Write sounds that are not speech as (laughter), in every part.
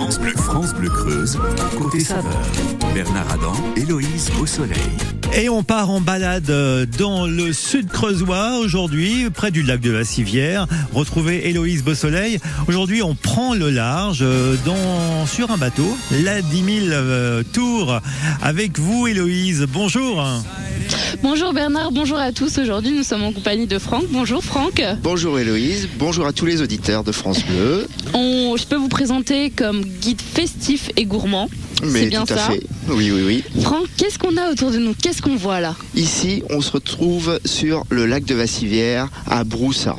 France France Bleu Creuse, côté saveur. Bernard Adam, Héloïse au soleil. Et on part en balade euh, dans le sud creusois aujourd'hui, près du lac de la Civière. Retrouver Héloïse Beausoleil. Aujourd'hui, on prend le large euh, dans, sur un bateau, la 10 000 euh, tours. Avec vous, Héloïse. Bonjour. Bonjour Bernard, bonjour à tous. Aujourd'hui, nous sommes en compagnie de Franck. Bonjour Franck. Bonjour Héloïse, bonjour à tous les auditeurs de France Bleu. On, je peux vous présenter comme guide festif et gourmand. Mais C'est bien tout à ça. fait. Oui, oui, oui. Franck, qu'est-ce qu'on a autour de nous Qu'est-ce qu'on voit là Ici, on se retrouve sur le lac de Vassivière à Broussa.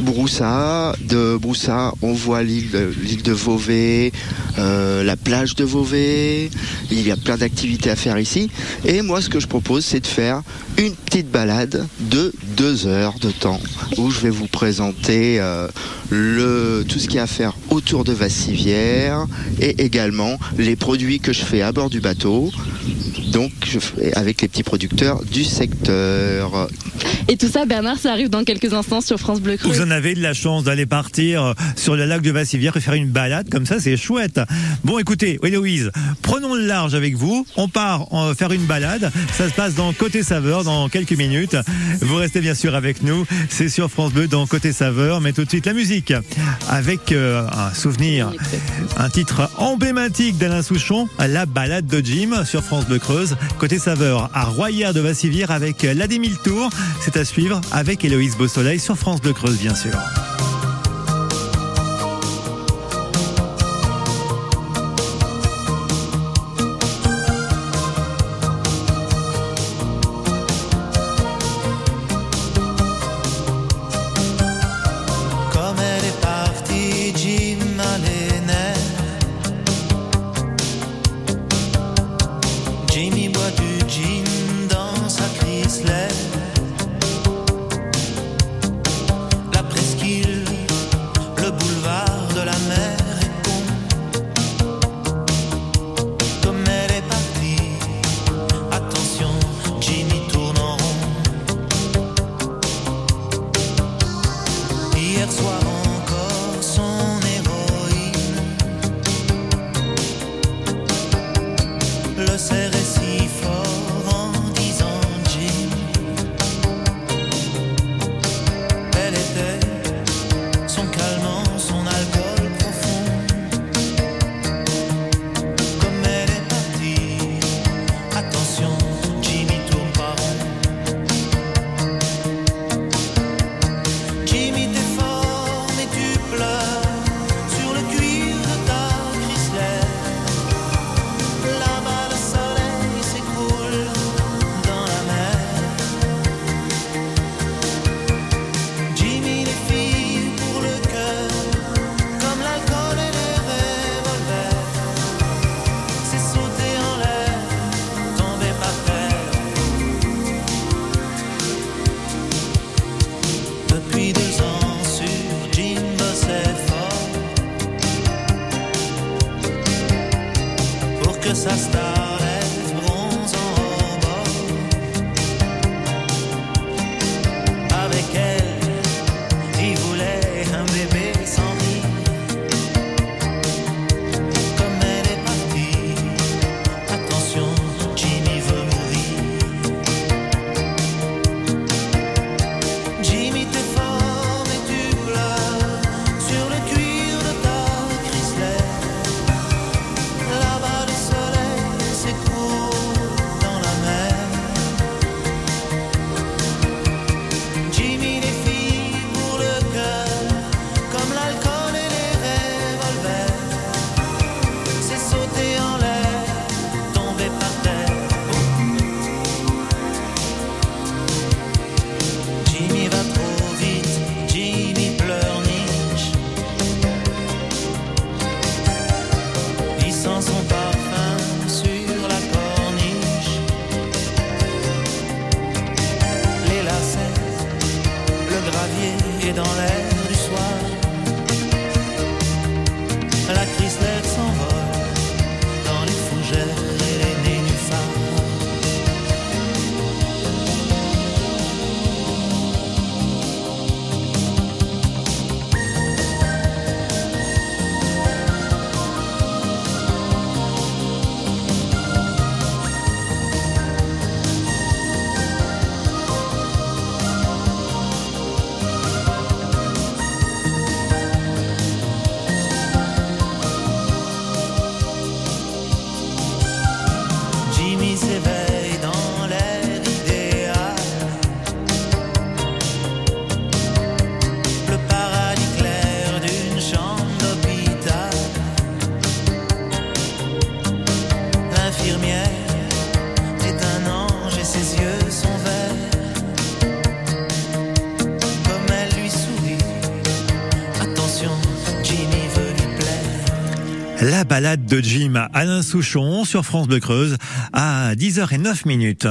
Broussa, de Broussa, on voit l'île de, de Vauvet, euh, la plage de Vauvet. Il y a plein d'activités à faire ici. Et moi, ce que je propose, c'est de faire une petite balade de deux heures de temps où je vais vous présenter euh, le, tout ce qu'il y a à faire autour de Vassivière et également les produits que je fais à bord du bateau. Donc, avec les petits producteurs du secteur. Et tout ça, Bernard, ça arrive dans quelques instants sur France Bleu Creuse. Vous en avez de la chance d'aller partir euh, sur le lac de Vassivière et faire une balade comme ça, c'est chouette. Bon, écoutez, Héloïse, prenons le large avec vous. On part en faire une balade. Ça se passe dans Côté Saveur dans quelques minutes. Vous restez bien sûr avec nous. C'est sur France Bleu dans Côté Saveur. Mais tout de suite la musique avec euh, un souvenir, un titre emblématique d'Alain Souchon, La balade de Jim sur France Bleu Creuse. Côté Saveur à Royère de Vassivière avec la des mille tours. C'est à suivre avec Héloïse Beausoleil sur France Bleu Creuse, bien sûr. De Jim Alain Souchon sur France Bleu Creuse à 10h09 minutes.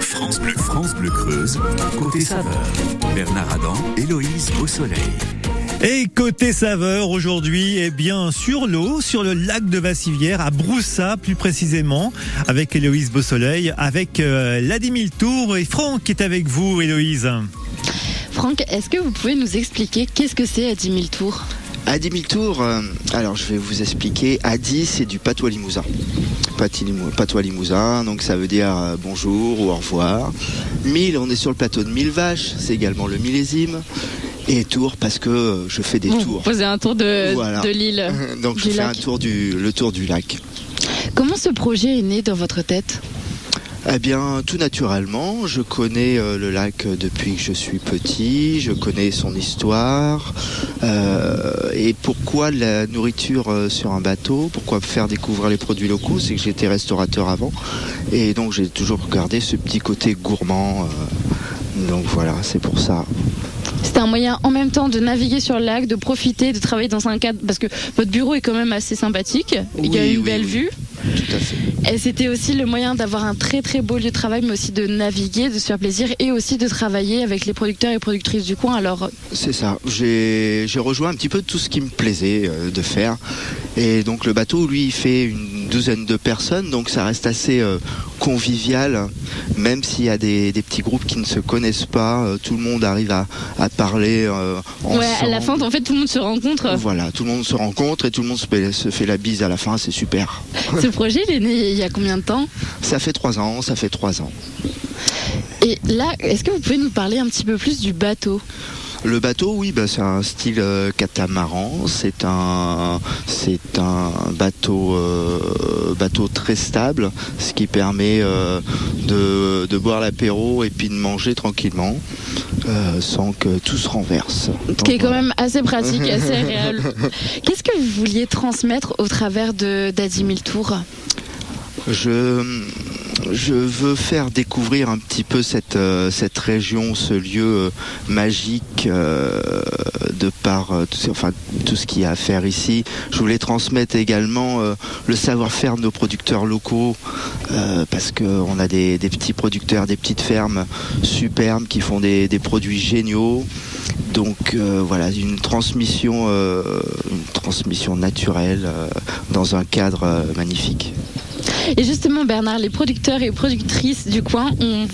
France Bleu, France Bleu Creuse, côté saveur. Bernard Adam, Héloïse au soleil. Et côté saveur aujourd'hui, eh bien sur l'eau, sur le lac de Vassivière, à Broussa plus précisément, avec Héloïse Beausoleil, avec euh, la 10 000 tours et Franck qui est avec vous, Héloïse. Franck, est-ce que vous pouvez nous expliquer qu'est-ce que c'est à 10 000 tours À 10 000 tours, euh, alors je vais vous expliquer. À 10, c'est du patois limousin. Patois limousin, donc ça veut dire euh, bonjour ou au revoir. 1000, on est sur le plateau de 1000 vaches, c'est également le millésime. Et tour parce que euh, je fais des Vous tours. posez un tour de, Voilà. de l'île. (laughs) Donc je fais un tour du, le tour du lac. Comment ce projet est né dans votre tête? Eh bien, tout naturellement, je connais euh, le lac depuis que je suis petit, je connais son histoire. euh, et pourquoi la nourriture euh, sur un bateau Pourquoi faire découvrir les produits locaux C'est que j'étais restaurateur avant. Et donc j'ai toujours gardé ce petit côté gourmand. donc voilà, c'est pour ça. C'était un moyen en même temps de naviguer sur le lac, de profiter, de travailler dans un cadre, parce que votre bureau est quand même assez sympathique, il y a une oui, belle oui. vue. Tout à fait. Et c'était aussi le moyen d'avoir un très très beau lieu de travail, mais aussi de naviguer, de se faire plaisir et aussi de travailler avec les producteurs et productrices du coin. Alors, C'est ça. J'ai rejoint un petit peu tout ce qui me plaisait euh, de faire. Et donc le bateau, lui, il fait une douzaine de personnes, donc ça reste assez euh, convivial, même s'il y a des, des petits groupes qui ne se connaissent pas. euh, tout le monde arrive à, à parler euh, ensemble. ouais, à la fin, en fait, tout le monde se rencontre. Voilà, tout le monde se rencontre et tout le monde se fait, se fait la bise à la fin, c'est super. (laughs) Ce projet, il est né il y a combien de temps? Ça fait trois ans, ça fait trois ans. Et là, est-ce que vous pouvez nous parler un petit peu plus du bateau? Le bateau, oui, bah, c'est un style euh, catamaran. C'est un, c'est un bateau, euh, bateau très stable, ce qui permet euh, de, de boire l'apéro et puis de manger tranquillement, sans que tout se renverse. Ce qui est quand même assez pratique, (laughs) assez agréable. Qu'est-ce que vous vouliez transmettre au travers de d'Adi 1000 Tours Je, je veux faire découvrir un petit peu cette, euh, cette région, ce lieu euh, magique euh, de par tout, ce- qu'il y a à faire ici. Je voulais transmettre également le savoir-faire de nos producteurs locaux parce qu'on a des, petits producteurs, des petites fermes superbes qui font des, produits géniaux. Donc voilà, une transmission, une transmission naturelle dans un cadre magnifique. Et justement, Bernard, les producteurs et productrices du coin, on,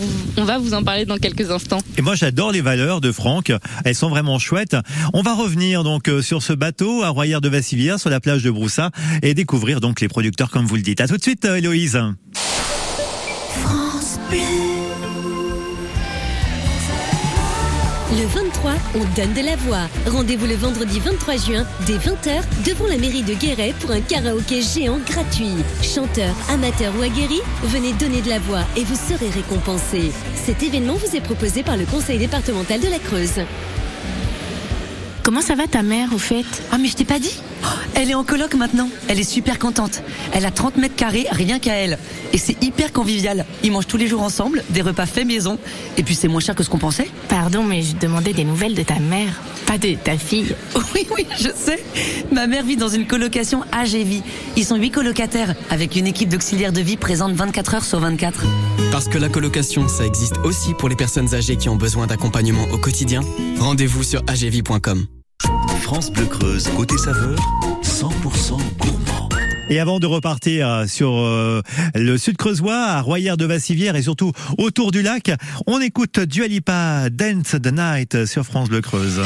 va vous en parler dans quelques instants. Et moi j'adore les valeurs de Franck, elles sont vraiment chouettes. On va revenir donc euh, sur ce bateau à Royère de Vassivière sur la plage de Broussa et découvrir donc les producteurs comme vous le dites. À tout de suite euh, Héloïse. Le 23, on donne de la voix. Rendez-vous le vendredi 23 juin, dès 20h, devant la mairie de Guéret pour un karaoké géant gratuit. Chanteurs, amateurs ou aguerris, venez donner de la voix et vous serez récompensés. Cet événement vous est proposé par le conseil départemental de la Creuse. Comment ça va ta mère au fait? Ah mais je t'ai pas dit Elle est en coloc maintenant. Elle est super contente. Elle a 30 mètres carrés rien qu'à elle. Et c'est hyper convivial. Ils mangent tous les jours ensemble, des repas faits maison. Et puis c'est moins cher que ce qu'on pensait. Pardon mais je demandais des nouvelles de ta mère, pas de ta fille. (laughs) Oui, oui, je sais. Ma mère vit dans une colocation AGV. Ils sont huit colocataires, avec une équipe d'auxiliaires de vie présente 24 heures sur 24. Parce que la colocation, ça existe aussi pour les personnes âgées qui ont besoin d'accompagnement au quotidien. Rendez-vous sur agv.com. France Bleu Creuse, côté saveur, 100% gourmand. Et avant de repartir euh, sur euh, le sud creusois, à Royère de Vassivière et surtout autour du lac, on écoute Dualipa Dance the Night sur France Bleu Creuse.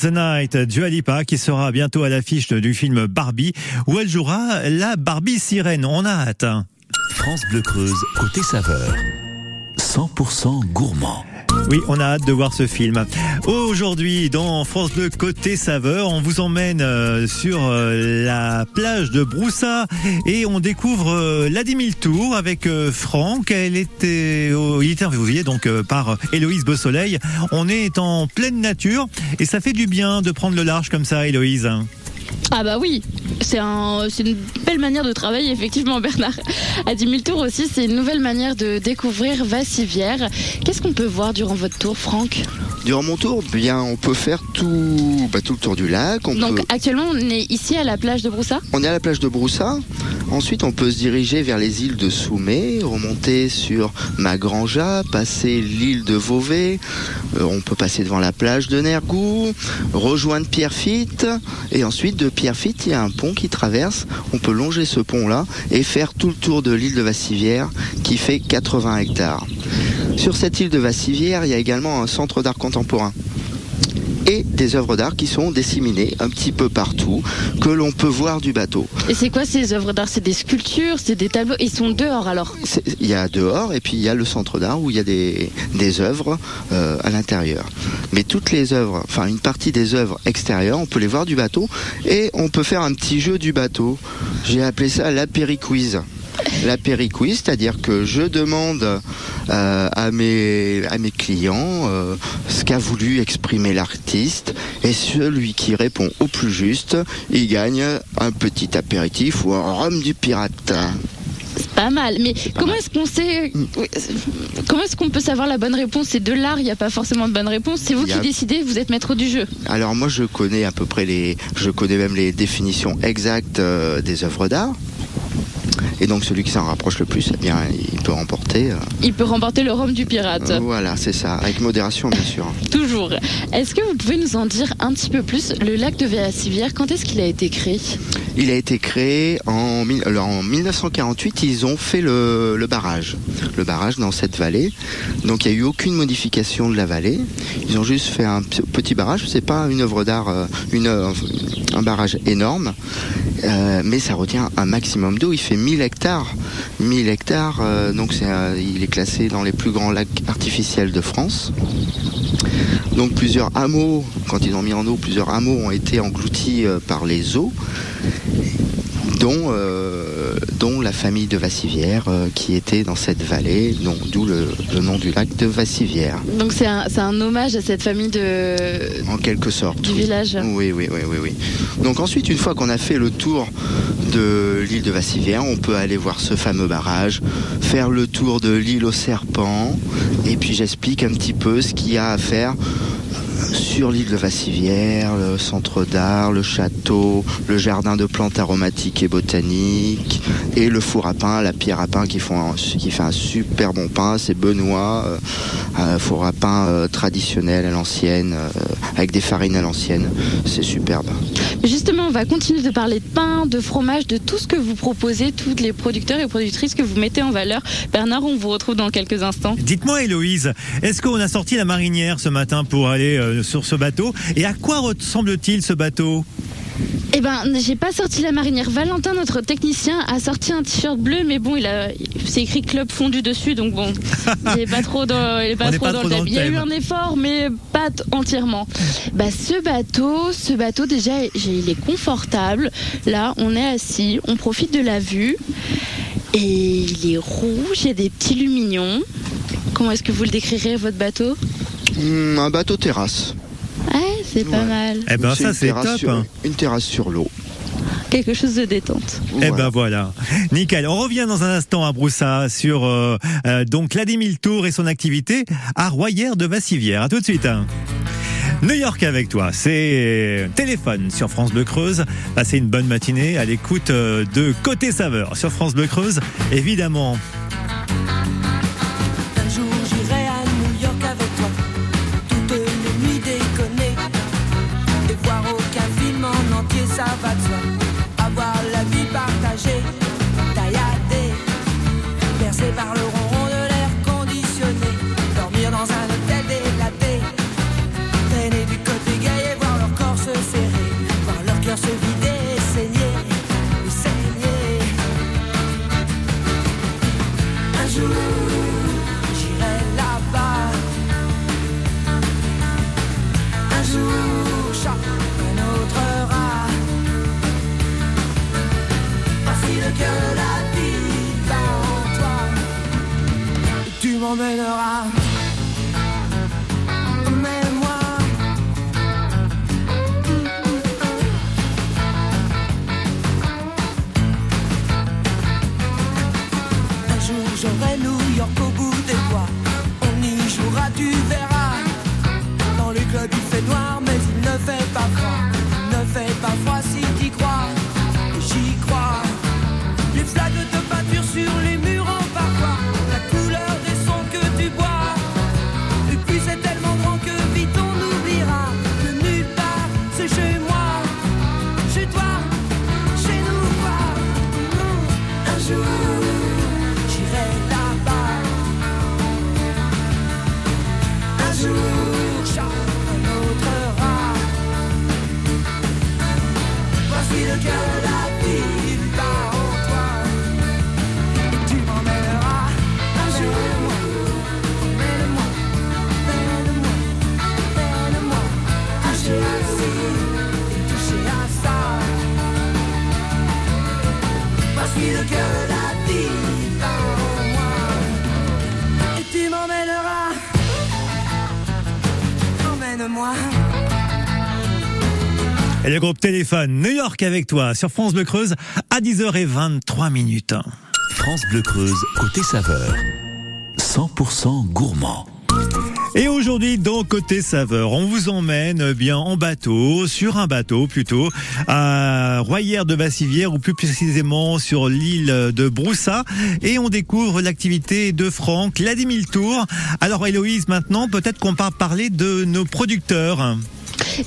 The Night, Dua Lipa, qui sera bientôt à l'affiche du film Barbie, où elle jouera la Barbie sirène. On a hâte. France Bleu Creuse, côté saveur. 100% gourmand. Oui, on a hâte de voir ce film. Aujourd'hui, dans France Bleu Côté Saveur, on vous emmène euh, sur euh, la plage de Broussa et on découvre euh, la 10 000 tours avec Franck. Elle était, il était interviewé donc par Héloïse Beausoleil. On est en pleine nature et ça fait du bien de prendre le large comme ça, Héloïse. Ah bah oui, c'est un, c'est une belle manière de travailler effectivement Bernard. À 10 000 tours aussi, c'est une nouvelle manière de découvrir Vassivière. Qu'est-ce qu'on peut voir durant votre tour, Franck? Durant mon tour, bien, on peut faire tout, bah, tout le tour du lac. On, Donc peut- actuellement, on est ici à la plage de Broussa? on est à la plage de Broussa. Ensuite, on peut se diriger vers les îles de Soumé, remonter sur Magranja, passer l'île de Vauvey. Euh, on peut passer devant la plage de Nergou, rejoindre Pierrefitte. Et ensuite, de Pierrefitte, il y a un pont qui traverse. On peut longer ce pont-là et faire tout le tour de l'île de Vassivière qui fait 80 hectares. Sur cette île de Vassivière, il y a également un centre d'art contemporain et des œuvres d'art qui sont disséminées un petit peu partout, que l'on peut voir du bateau. Et c'est quoi ces œuvres d'art? C'est des sculptures, c'est des tableaux? Ils sont dehors alors? Il y a dehors et puis il y a le centre d'art où il y a des, des œuvres euh, à l'intérieur. Mais toutes les œuvres, enfin une partie des œuvres extérieures, on peut les voir du bateau et on peut faire un petit jeu du bateau. J'ai appelé ça l'apériquiz. L'apériquiz, c'est-à-dire que je demande euh, à, mes, à mes clients euh, ce qu'a voulu exprimer l'artiste et celui qui répond au plus juste, il gagne un petit apéritif ou un rhum du pirate. C'est pas mal. Mais comment est-ce qu'on sait oui, c'est- Comment est-ce qu'on peut savoir la bonne réponse? C'est de l'art. Il n'y a pas forcément de bonne réponse. C'est vous a- qui décidez. Vous êtes maître du jeu. Alors moi je connais à peu près les, je connais même les définitions exactes euh, des œuvres d'art. Et donc celui qui s'en rapproche le plus, eh bien il peut remporter. euh, Il peut remporter le rhum du pirate. voilà, c'est ça, avec modération bien sûr. (laughs) Toujours. Est-ce que vous pouvez nous en dire un petit peu plus Le lac de Vassivière, quand est-ce qu'il a été créé? Il a été créé en, mille- alors, en 1948. Ils ont fait le, le barrage, le barrage dans cette vallée. Donc il n'y a eu aucune modification de la vallée. Ils ont juste fait un petit barrage. C'est pas une œuvre d'art, euh, une un barrage énorme, euh, mais ça retient un maximum d'eau. Il fait 1000 hectares. 1000 hectares, euh, donc euh, il est classé dans les plus grands lacs artificiels de France. Donc plusieurs hameaux, quand ils ont mis en eau, plusieurs hameaux ont été engloutis euh, par les eaux, dont, euh, dont la famille de Vassivière euh, qui était dans cette vallée, dont- d'où le, le nom du lac de Vassivière, Donc c'est un, hommage à cette famille de, en quelque sorte. du oui. village. Oui, oui, oui, oui, oui. Donc ensuite, une fois qu'on a fait le tour de l'île de Vassivière, on peut aller voir ce fameux barrage, faire le tour de l'île aux serpents, et puis j'explique un petit peu ce qu'il y a à faire sur l'île de Vassivière, le centre d'art, le château, le jardin de plantes aromatiques et botaniques, et le four à pain, la pierre à pain qui, font un- qui fait un super bon pain, c'est Benoît, euh, un four à pain euh, traditionnel à l'ancienne, euh, avec des farines à l'ancienne, c'est superbe. Justement, on va continuer de parler de pain, de fromage, de tout ce que vous proposez, tous les producteurs et productrices que vous mettez en valeur. Bernard, on vous retrouve dans quelques instants. Dites-moi, Héloïse, est-ce qu'on a sorti la marinière ce matin pour aller euh, sur ce bateau Et à quoi ressemble-t-il ce bateau Eh ben, j'ai pas sorti la marinière. Valentin, notre technicien, a sorti un t-shirt bleu, mais bon, il a, c'est écrit club fondu dessus, donc bon, (laughs) il est pas trop dans, il est pas trop pas dans trop le thème. Il y a eu un effort, mais pas entièrement. Bah, ce bateau, ce bateau déjà, il est confortable. Là, on est assis, on profite de la vue, et il est rouge, il y a des petits lumignons. Comment est-ce que vous le décrirez votre bateau? Hmm, un bateau terrasse. Ouais, c'est pas Ouais. mal. Eh ben ça c'est top. sur- hein. Une terrasse sur l'eau. Quelque chose de détente. Eh Voilà. ben voilà, nickel. On revient dans un instant à Broussa sur euh, euh, donc la 10 000 tours et son activité à Royère de Vassivière. À tout de suite. hein. New York avec toi, c'est téléphone sur France Bleu Creuse. Passez une bonne matinée à l'écoute euh, de Côté Saveur sur France Bleu Creuse, évidemment. Et le groupe Téléphone New York avec toi sur France Bleu Creuse à 10h23 minutes. France Bleu Creuse, côté saveur. 100% gourmand. Et aujourd'hui, dans Côté Saveur, on vous emmène euh, bien en bateau, sur un bateau plutôt, à Royère de Bassivière, ou plus précisément sur l'île de Broussa. Et on découvre l'activité de Franck, la 10 000 tours. Alors Héloïse, maintenant, peut-être qu'on va parler de nos producteurs.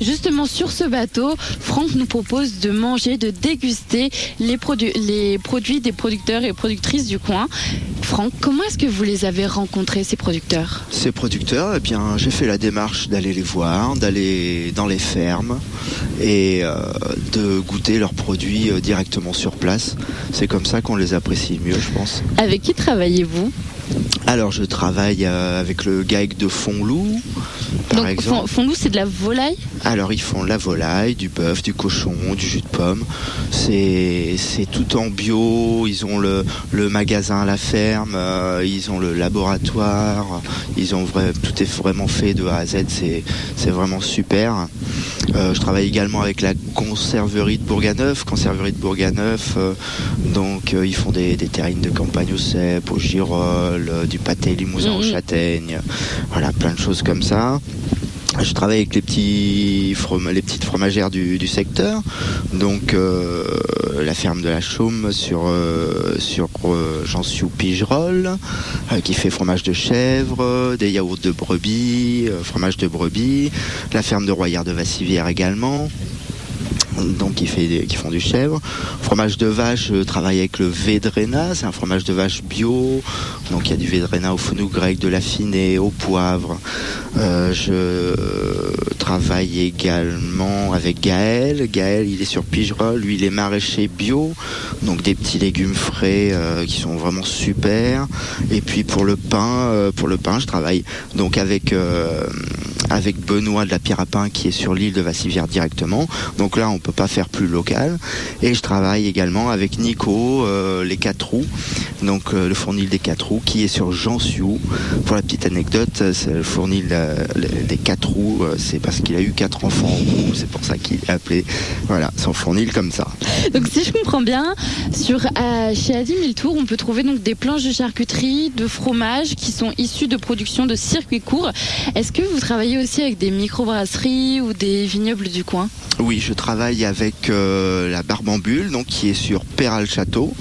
Justement, sur ce bateau, Franck nous propose de manger, de déguster les, produits, les produits des producteurs et productrices du coin. Franck, comment est-ce que vous les avez rencontrés, ces producteurs? Ces producteurs, eh bien, j'ai fait la démarche d'aller les voir, d'aller dans les fermes et euh, de goûter leurs produits euh, directement sur place. C'est comme ça qu'on les apprécie mieux, je pense. Avec qui travaillez-vous? Alors, je travaille euh, avec le GAEC de Fontloup, par Donc, exemple. fond- fondou, c'est de la volaille Alors ils font la volaille, du bœuf, du cochon, du jus de pomme. C'est c'est tout en bio. Ils ont le, le magasin à la ferme, euh, ils ont le laboratoire. Ils ont vrai, tout est vraiment fait de A à Z. C'est c'est vraiment super. Euh, je travaille également avec la conserverie de Bourganeuf. Conserverie de Bourganeuf. euh, donc ils font des, des terrines de campagne au cèpe, au girolles, du pâté limousin aux Mhm. châtaignes. Voilà, plein de choses comme ça. Je travaille avec les petites fromagères du, secteur, donc euh, la ferme de la Chaume sur euh, sur euh, Jansiou Pigerolles, euh, qui fait fromage de chèvre, des yaourts de brebis, euh, fromage de brebis, la ferme de Royère de Vassivière également. Donc qui font du chèvre, fromage de vache. Je travaille avec le Védrena, c'est un fromage de vache bio. Donc il y a du Védrena au fenouil grec, de l'affiné, au poivre. Euh, je travaille également avec Gaël. Gaël, il est sur Pigerolles. Lui, il est maraîcher bio. Donc des petits légumes frais euh, qui sont vraiment super. Et puis pour le pain, euh, pour le pain, je travaille donc avec avec Benoît de la Pain qui est sur l'île de Vassivière directement. Donc là, on peut pas faire plus local. Et je travaille également avec Nico, euh, les quatre roues, donc euh, le fournil des quatre roues, qui est sur Jansiou. Pour la petite anecdote, euh, le fournil des quatre roues, c'est parce qu'il a eu quatre enfants c'est pour ça qu'il est appelé, voilà, son fournil comme ça. Donc si je comprends bien, sur, chez Adi Miltour, on peut trouver donc des planches de charcuterie, de fromage qui sont issus de production de circuits courts. Est-ce que vous travaillez aussi avec des microbrasseries ou des vignobles du coin Oui, je travaille avec euh, la Barbambule, donc qui est sur Péral Château.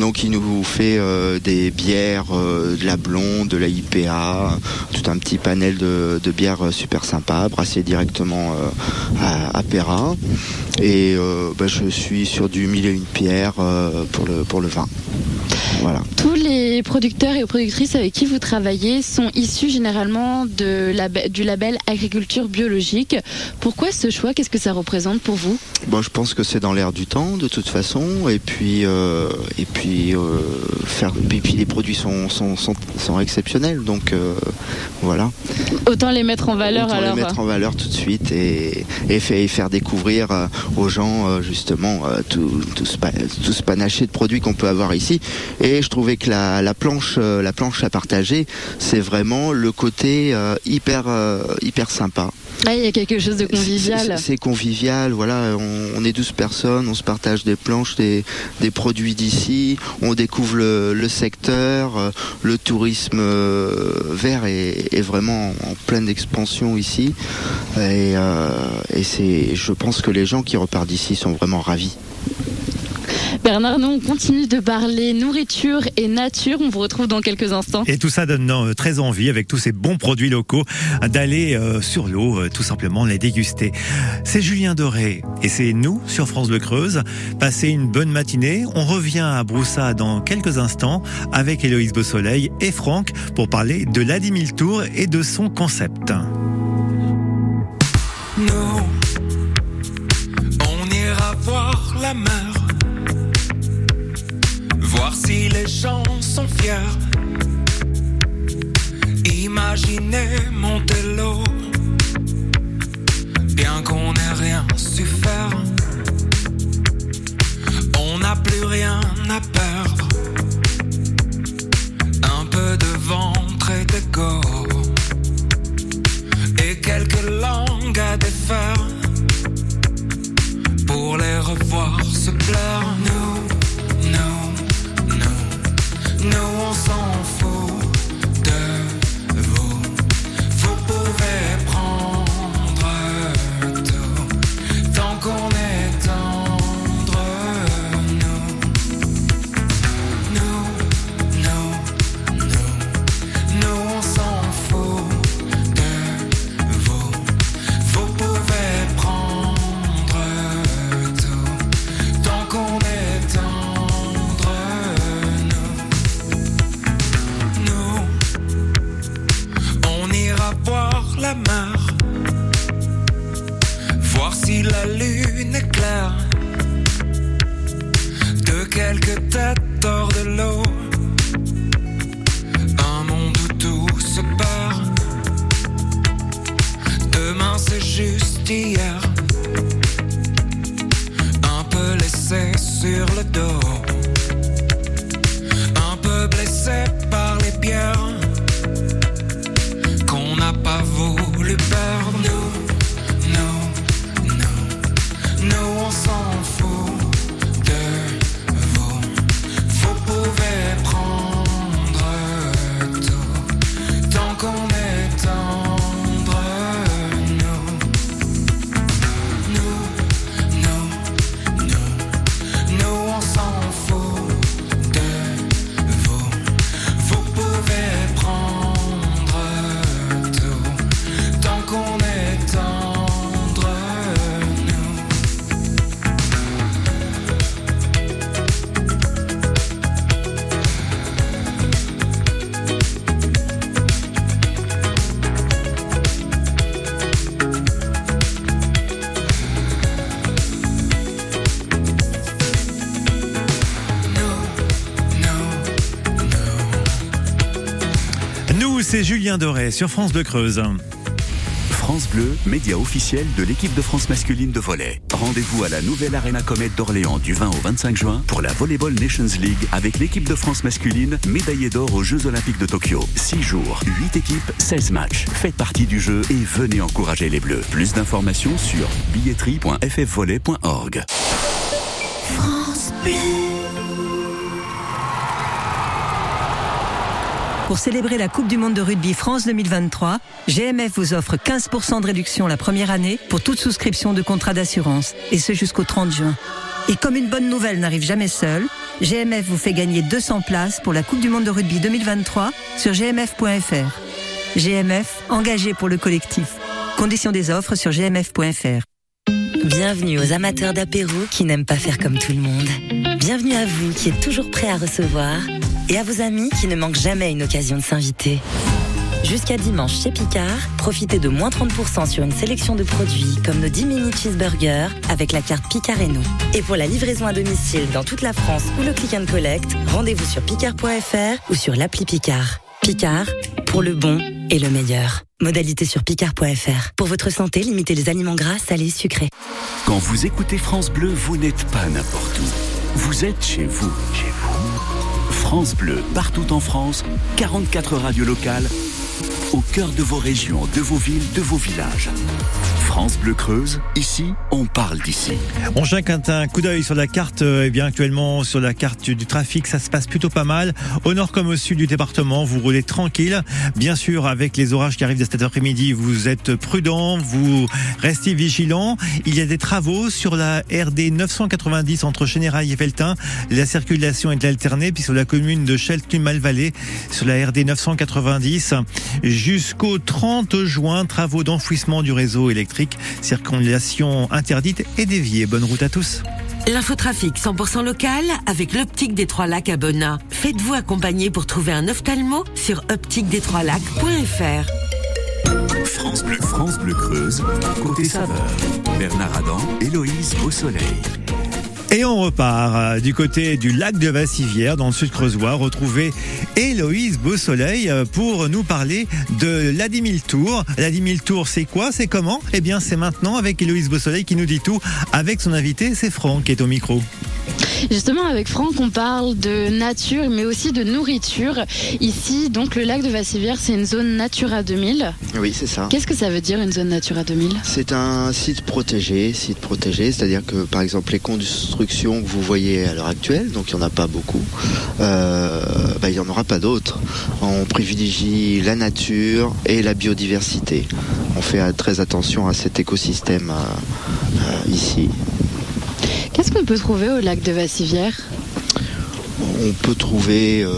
Donc il nous fait euh, des bières, euh, de la blonde, de la IPA, tout un petit panel de, de bières super sympa, brassées directement à, à Péra. Et bah, je suis sur du mille et une pierres pour le pour le vin. Voilà. Tous les producteurs et productrices avec qui vous travaillez sont issus généralement de du label agriculture biologique. Pourquoi ce choix? Qu'est-ce que ça représente pour vous? Bon, je pense que c'est dans l'air du temps de toute façon, et puis euh, et puis euh, faire et puis les produits sont sont, sont sont exceptionnels. Donc euh, voilà. Autant les mettre en valeur Autant alors. les mettre en valeur tout de suite et, et, fait- et faire découvrir aux gens justement tout, tout, ce, tout ce panaché de produits qu'on peut avoir ici. Et je trouvais que la, la planche, euh, la planche à partager, c'est vraiment le côté euh, hyper, euh, hyper sympa. Ah, il y a quelque chose de convivial. C'est- convivial, voilà, on, on est 12 personnes, on se partage des planches, des, des produits d'ici, on découvre le, le secteur, le tourisme vert est, est vraiment en pleine expansion ici. Et, euh, et c'est, je pense que les gens qui repartent d'ici sont vraiment ravis. Bernard, nous on continue de parler nourriture et nature. On vous retrouve dans quelques instants. Et tout ça donne euh, très envie, avec tous ces bons produits locaux, d'aller euh, sur l'eau, euh, tout simplement les déguster. C'est Julien Doré et c'est nous sur France Bleu Creuse. Passez une bonne matinée. On revient à Broussa dans quelques instants avec Héloïse Beausoleil et Franck pour parler de la 10 000 tours et de son concept. Nous, on ira voir la mer, si les gens sont fiers. Imaginez Montello, bien qu'on n'ait rien su faire. Julien Doré sur France Bleu Creuse. France Bleu, média officiel de l'équipe de France masculine de volley. Rendez-vous à la nouvelle Arena Comet d'Orléans du 20 au 25 juin pour la Volleyball Nations League avec l'équipe de France masculine médaillée d'or aux Jeux Olympiques de Tokyo. 6 jours, 8 équipes, 16 matchs. Faites partie du jeu et venez encourager les Bleus. Plus d'informations sur billetterie.ffvolley.org. Pour célébrer la Coupe du Monde de rugby France 2023, GMF vous offre 15% de réduction la première année pour toute souscription de contrat d'assurance, et ce jusqu'au 30 juin. Et comme une bonne nouvelle n'arrive jamais seule, GMF vous fait gagner 200 places pour la Coupe du Monde de rugby 2023 sur gmf.fr. GMF, engagé pour le collectif. Conditions des offres sur gmf.fr. Bienvenue aux amateurs d'apéro qui n'aiment pas faire comme tout le monde. Bienvenue à vous qui êtes toujours prêts à recevoir et à vos amis qui ne manquent jamais une occasion de s'inviter. Jusqu'à dimanche chez Picard, profitez de moins 30% sur une sélection de produits comme nos 10 mini cheeseburgers avec la carte Picard et nous. Et pour la livraison à domicile dans toute la France ou le click and collect, rendez-vous sur picard.fr ou sur l'appli Picard. Picard, pour le bon et le meilleur. Modalité sur picard.fr. Pour votre santé, limitez les aliments gras, salés, sucrés. Quand vous écoutez France Bleu, vous n'êtes pas n'importe où. Vous êtes chez vous. Chez vous. France Bleu, partout en France, 44 radios locales, au cœur de vos régions, de vos villes, de vos villages. France Bleu Creuse, ici, on parle d'ici. On jette un coup d'œil sur la carte. Euh, eh bien, actuellement, sur la carte du trafic, ça se passe plutôt pas mal. Au nord comme au sud du département, vous roulez tranquille. Bien sûr, avec les orages qui arrivent de cet après-midi, vous êtes prudent, vous restez vigilant. Il y a des travaux sur la RD 990 entre Chénérail et Feltin. La circulation est alternée. Puis sur la commune de Cheltumal-Vallée, sur la RD 990, jusqu'au 30 juin, travaux d'enfouissement du réseau électrique. Circulation interdite et déviée. Bonne route à tous. L'infotrafic 100% local avec l'optique des Trois Lacs à Bonnat. Faites-vous accompagner pour trouver un ophtalmo sur optiquedestroislacs.fr. France Bleu, France Bleu Creuse, côté saveur. Bernard Adam, Héloïse Beausoleil. Et on repart euh, du côté du lac de Vassivière, dans le sud creusois, retrouver Héloïse Beausoleil euh, pour nous parler de la 10 000 tours. La 10 000 tours, c'est quoi C'est comment? Eh bien, c'est maintenant avec Héloïse Beausoleil qui nous dit tout. Avec son invité, c'est Franck qui est au micro. Justement, avec Franck, on parle de nature, mais aussi de nourriture. Ici, donc, le lac de Vassivière, c'est une zone Natura 2000. Oui, c'est ça. Qu'est-ce que ça veut dire, une zone Natura 2000 C'est un site protégé, site protégé, c'est-à-dire que par exemple les constructions que vous voyez à l'heure actuelle, donc il n'y en a pas beaucoup, euh, bah, il n'y en aura pas d'autres. On privilégie la nature et la biodiversité. On fait très attention à cet écosystème euh, euh, ici. Qu'est-ce qu'on peut trouver au lac de Vassivière? On peut trouver euh,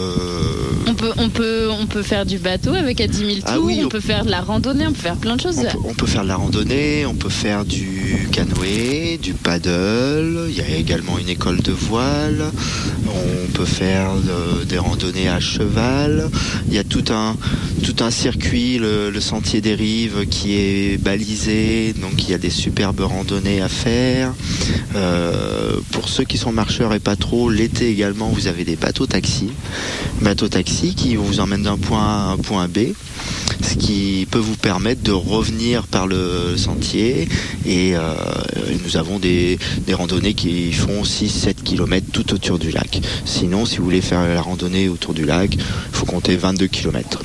peut, on, peut, on peut faire du bateau avec à 10 000 tours, Ah oui, on on- peut faire de la randonnée, on peut faire plein de choses. On peut, on peut faire de la randonnée, on peut faire du canoë, du paddle, il y a également une école de voile, on peut faire de- des randonnées à cheval, il y a tout un, tout un circuit, le, le sentier des rives qui est balisé, donc il y a des superbes randonnées à faire. Euh, pour ceux qui sont marcheurs et pas trop, l'été également, vous avez des bateaux taxis, bateaux taxis qui vous emmènent d'un point A à un point B ce qui peut vous permettre de revenir par le sentier et, euh, nous avons des, des randonnées qui font 6-7 km tout autour du lac. Sinon, si vous voulez faire la randonnée autour du lac, il faut compter 22 km.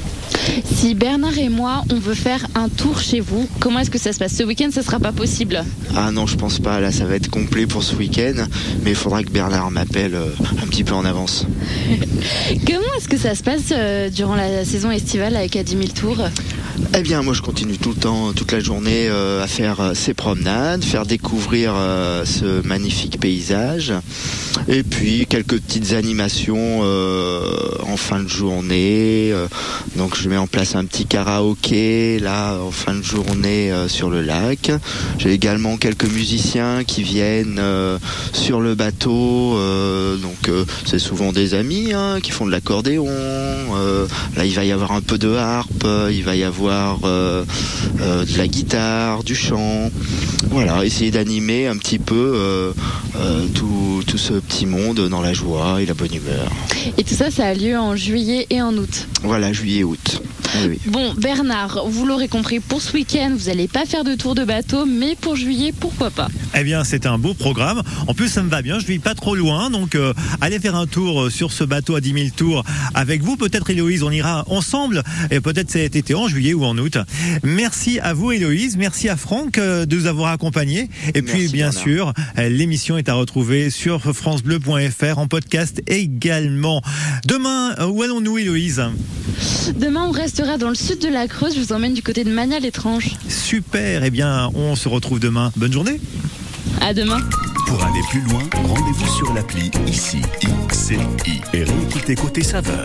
Si Bernard et moi, on veut faire un tour chez vous, comment est-ce que ça se passe Ce week-end, ça sera pas possible. Ah non, je pense pas, là ça va être complet pour ce week-end, mais il faudra que Bernard m'appelle euh, un petit peu en avance. (laughs) Comment est-ce que ça se passe euh, durant la saison estivale avec à 10 000 tours? Eh bien, moi, je continue tout le temps, toute la journée euh, à faire euh, ces promenades, faire découvrir euh, ce magnifique paysage, et puis quelques petites animations en fin de journée. donc, je mets en place un petit karaoké là en fin de journée euh, sur le lac. J'ai également quelques musiciens qui viennent euh, sur le bateau. euh, donc, c'est souvent des amis hein, qui font de l'accordéon. là, il va y avoir un peu de harpe, il va y avoir de la guitare, du chant. Voilà, essayer d'animer un petit peu tout, tout ce petit monde dans la joie et la bonne humeur. Et tout ça, ça a lieu en juillet et en août. Voilà, juillet-août. Tschüss. Oui, oui. Bon, Bernard, vous l'aurez compris, pour ce week-end, vous n'allez pas faire de tour de bateau, mais pour juillet, pourquoi pas Eh bien, c'est un beau programme. En plus, ça me va bien. Je vis pas trop loin, donc euh, allez faire un tour euh, sur ce bateau à 10 000 tours avec vous. Peut-être Héloïse, on ira ensemble et peut-être cet été en juillet ou en août. Merci à vous, Héloïse. Merci à Franck euh, de nous avoir accompagnés. Et puis, Merci, bien Bernard. sûr, euh, l'émission est à retrouver sur francebleu.fr en podcast également. Demain, où allons-nous, Héloïse? Demain, on dans le sud de la Creuse. Je vous emmène du côté de Magnal-Étrange. Super. Eh bien, on se retrouve demain. Bonne journée. À demain. Pour aller plus loin, rendez-vous sur l'appli ICI, ICI et réécoutez Côté Saveur.